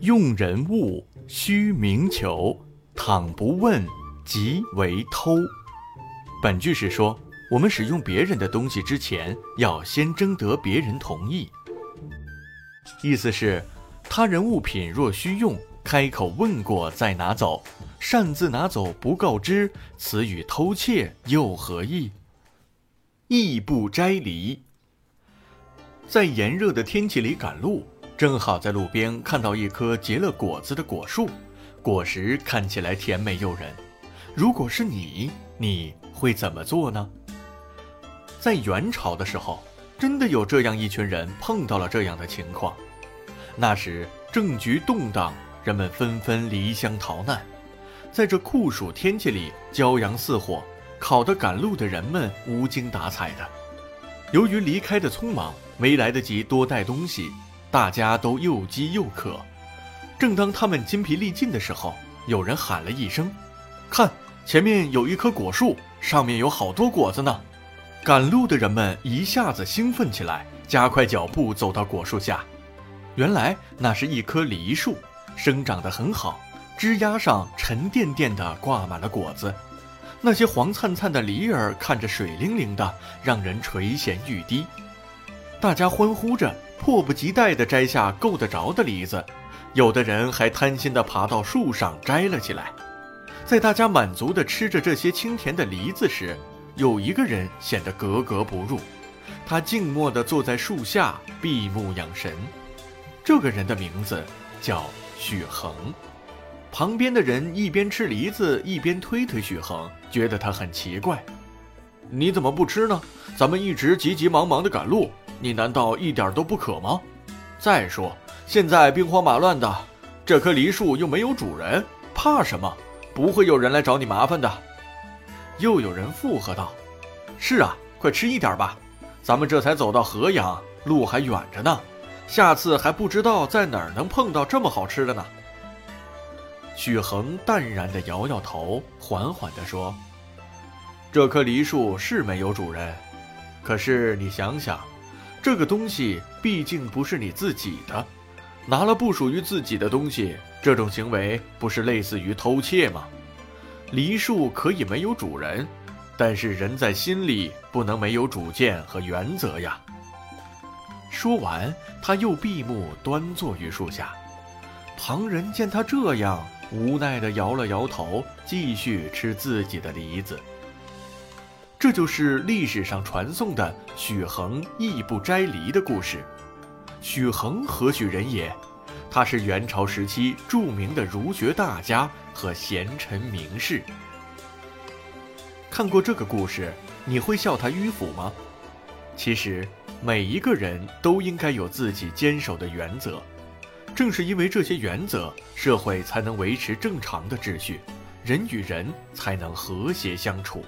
用人物须明求，倘不问，即为偷。本句是说，我们使用别人的东西之前，要先征得别人同意。意思是，他人物品若需用，开口问过再拿走，擅自拿走不告知，此与偷窃又何异？亦不摘梨。在炎热的天气里赶路，正好在路边看到一棵结了果子的果树，果实看起来甜美诱人。如果是你，你会怎么做呢？在元朝的时候，真的有这样一群人碰到了这样的情况。那时政局动荡，人们纷纷离乡逃难，在这酷暑天气里，骄阳似火，烤得赶路的人们无精打采的。由于离开的匆忙。没来得及多带东西，大家都又饥又渴。正当他们筋疲力尽的时候，有人喊了一声：“看，前面有一棵果树，上面有好多果子呢！”赶路的人们一下子兴奋起来，加快脚步走到果树下。原来那是一棵梨树，生长得很好，枝丫上沉甸甸地挂满了果子。那些黄灿灿的梨儿看着水灵灵的，让人垂涎欲滴。大家欢呼着，迫不及待地摘下够得着的梨子，有的人还贪心地爬到树上摘了起来。在大家满足地吃着这些清甜的梨子时，有一个人显得格格不入。他静默地坐在树下，闭目养神。这个人的名字叫许衡。旁边的人一边吃梨子，一边推推许衡，觉得他很奇怪：“你怎么不吃呢？咱们一直急急忙忙地赶路。”你难道一点都不渴吗？再说现在兵荒马乱的，这棵梨树又没有主人，怕什么？不会有人来找你麻烦的。又有人附和道：“是啊，快吃一点吧，咱们这才走到河阳，路还远着呢，下次还不知道在哪儿能碰到这么好吃的呢。”许衡淡然地摇摇头，缓缓地说：“这棵梨树是没有主人，可是你想想。”这个东西毕竟不是你自己的，拿了不属于自己的东西，这种行为不是类似于偷窃吗？梨树可以没有主人，但是人在心里不能没有主见和原则呀。说完，他又闭目端坐于树下。旁人见他这样，无奈地摇了摇头，继续吃自己的梨子。这就是历史上传颂的许衡义不摘梨的故事。许衡何许人也？他是元朝时期著名的儒学大家和贤臣名士。看过这个故事，你会笑他迂腐吗？其实，每一个人都应该有自己坚守的原则。正是因为这些原则，社会才能维持正常的秩序，人与人才能和谐相处。